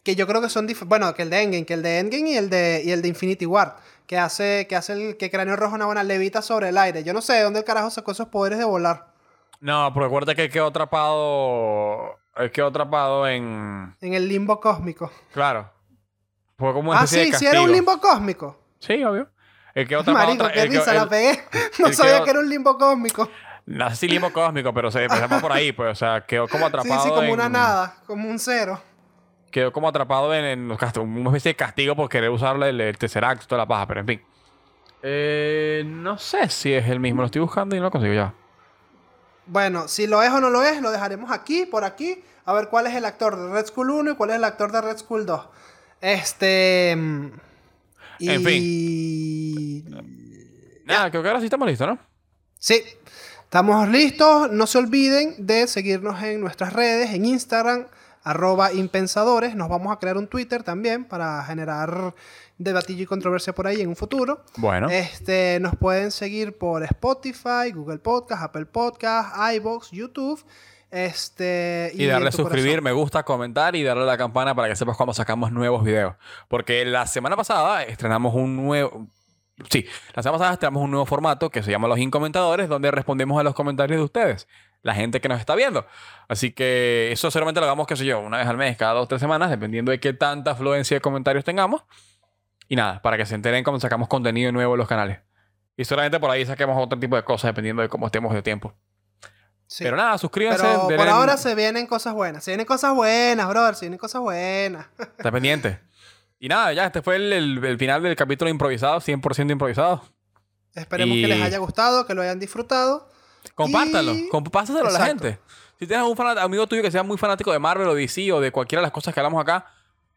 Que yo creo que son Bueno, que el de Endgame, que el de Endgame y el de, y el de Infinity War. Que hace, que hace el que Cráneo Rojo una buena levita sobre el aire. Yo no sé de dónde el carajo sacó esos poderes de volar. No, pero recuerda que quedó atrapado. Él quedó atrapado en. En el limbo cósmico. Claro. Fue como una Ah, especie sí, de sí era un limbo cósmico. Sí, obvio. El quedó atrapado. Marico, tra- qué el quedó- risa, la pegué. No el sabía quedó- que era un limbo cósmico. No sé si limbo cósmico, pero se empezamos por ahí, pues. O sea, quedó como Sí, atrapado. sí, como una nada, como un cero. Quedó como atrapado en, en una especie de castigo por querer usarle el, el Tesseract toda la paja, pero en fin. Eh, no sé si es el mismo. Lo estoy buscando y no lo consigo ya. Bueno, si lo es o no lo es, lo dejaremos aquí, por aquí. A ver cuál es el actor de Red Skull 1 y cuál es el actor de Red Skull 2. Este. mm, Y... Nada, creo que ahora sí estamos listos, ¿no? Sí, estamos listos. No se olviden de seguirnos en nuestras redes, en Instagram, arroba impensadores. Nos vamos a crear un Twitter también para generar debatillo y controversia por ahí en un futuro. Bueno. Este, nos pueden seguir por Spotify, Google Podcast, Apple Podcast, iBox, YouTube. Este, Y, darle suscribir, corazón. me gusta, comentar y darle a la campana para que sepas cuando sacamos nuevos videos. Porque la semana pasada estrenamos un nuevo... Sí, la semana pasada estrenamos un nuevo formato que se llama Los Incomentadores, donde respondemos a los comentarios de ustedes, la gente que nos está viendo. Así que eso solamente lo hagamos, qué sé yo, una vez al mes, cada dos o tres semanas, dependiendo de qué tanta afluencia de comentarios tengamos. Y nada, para que se enteren cuando sacamos contenido nuevo en los canales. Y solamente por ahí saquemos otro tipo de cosas, dependiendo de cómo estemos de tiempo. Sí. Pero nada, suscríbanse. Pero por denle- ahora se vienen cosas buenas. Se vienen cosas buenas, brother. Se vienen cosas buenas. Está pendiente. Y nada, ya, este fue el, el- el final del capítulo improvisado, 100% improvisado. Esperemos Y- que les haya gustado, que lo hayan disfrutado. Compártanlo, Y- a la gente. Si tienes un amigo tuyo que sea muy fanático de Marvel o DC o de cualquiera de las cosas que hablamos acá,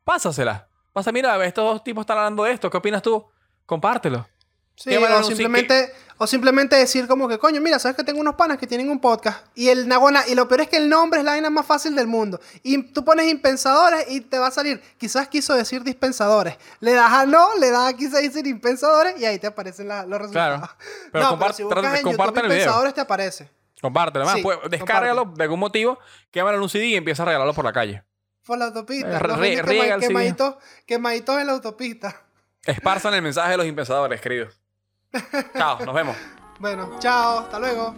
pásasela. Pasa, mira, estos dos tipos están hablando de esto, ¿qué opinas tú? Compártelo. Sí, o simplemente, o simplemente decir como que, coño, mira, sabes que tengo unos panas que tienen un podcast. Y el Nagona, y lo peor es que el nombre es la vaina más fácil del mundo. Y tú pones impensadores y te va a salir. Quizás quiso decir dispensadores. Le das a no, le das a quise decir impensadores y ahí te aparecen la- los resultados. Claro. Pero no, compart- pero si buscas en compartan YouTube el video. impensadores te aparece. Compártelo. Además, Sí, pues, descárgalo de algún motivo, quémalo en un CD y empieza a regalarlo por la calle. Por la autopista. Eh, quemaditos, quemaditos en la autopista. Esparzan el mensaje de los impensadores, queridos. Chao, nos vemos. Bueno, chao, hasta luego.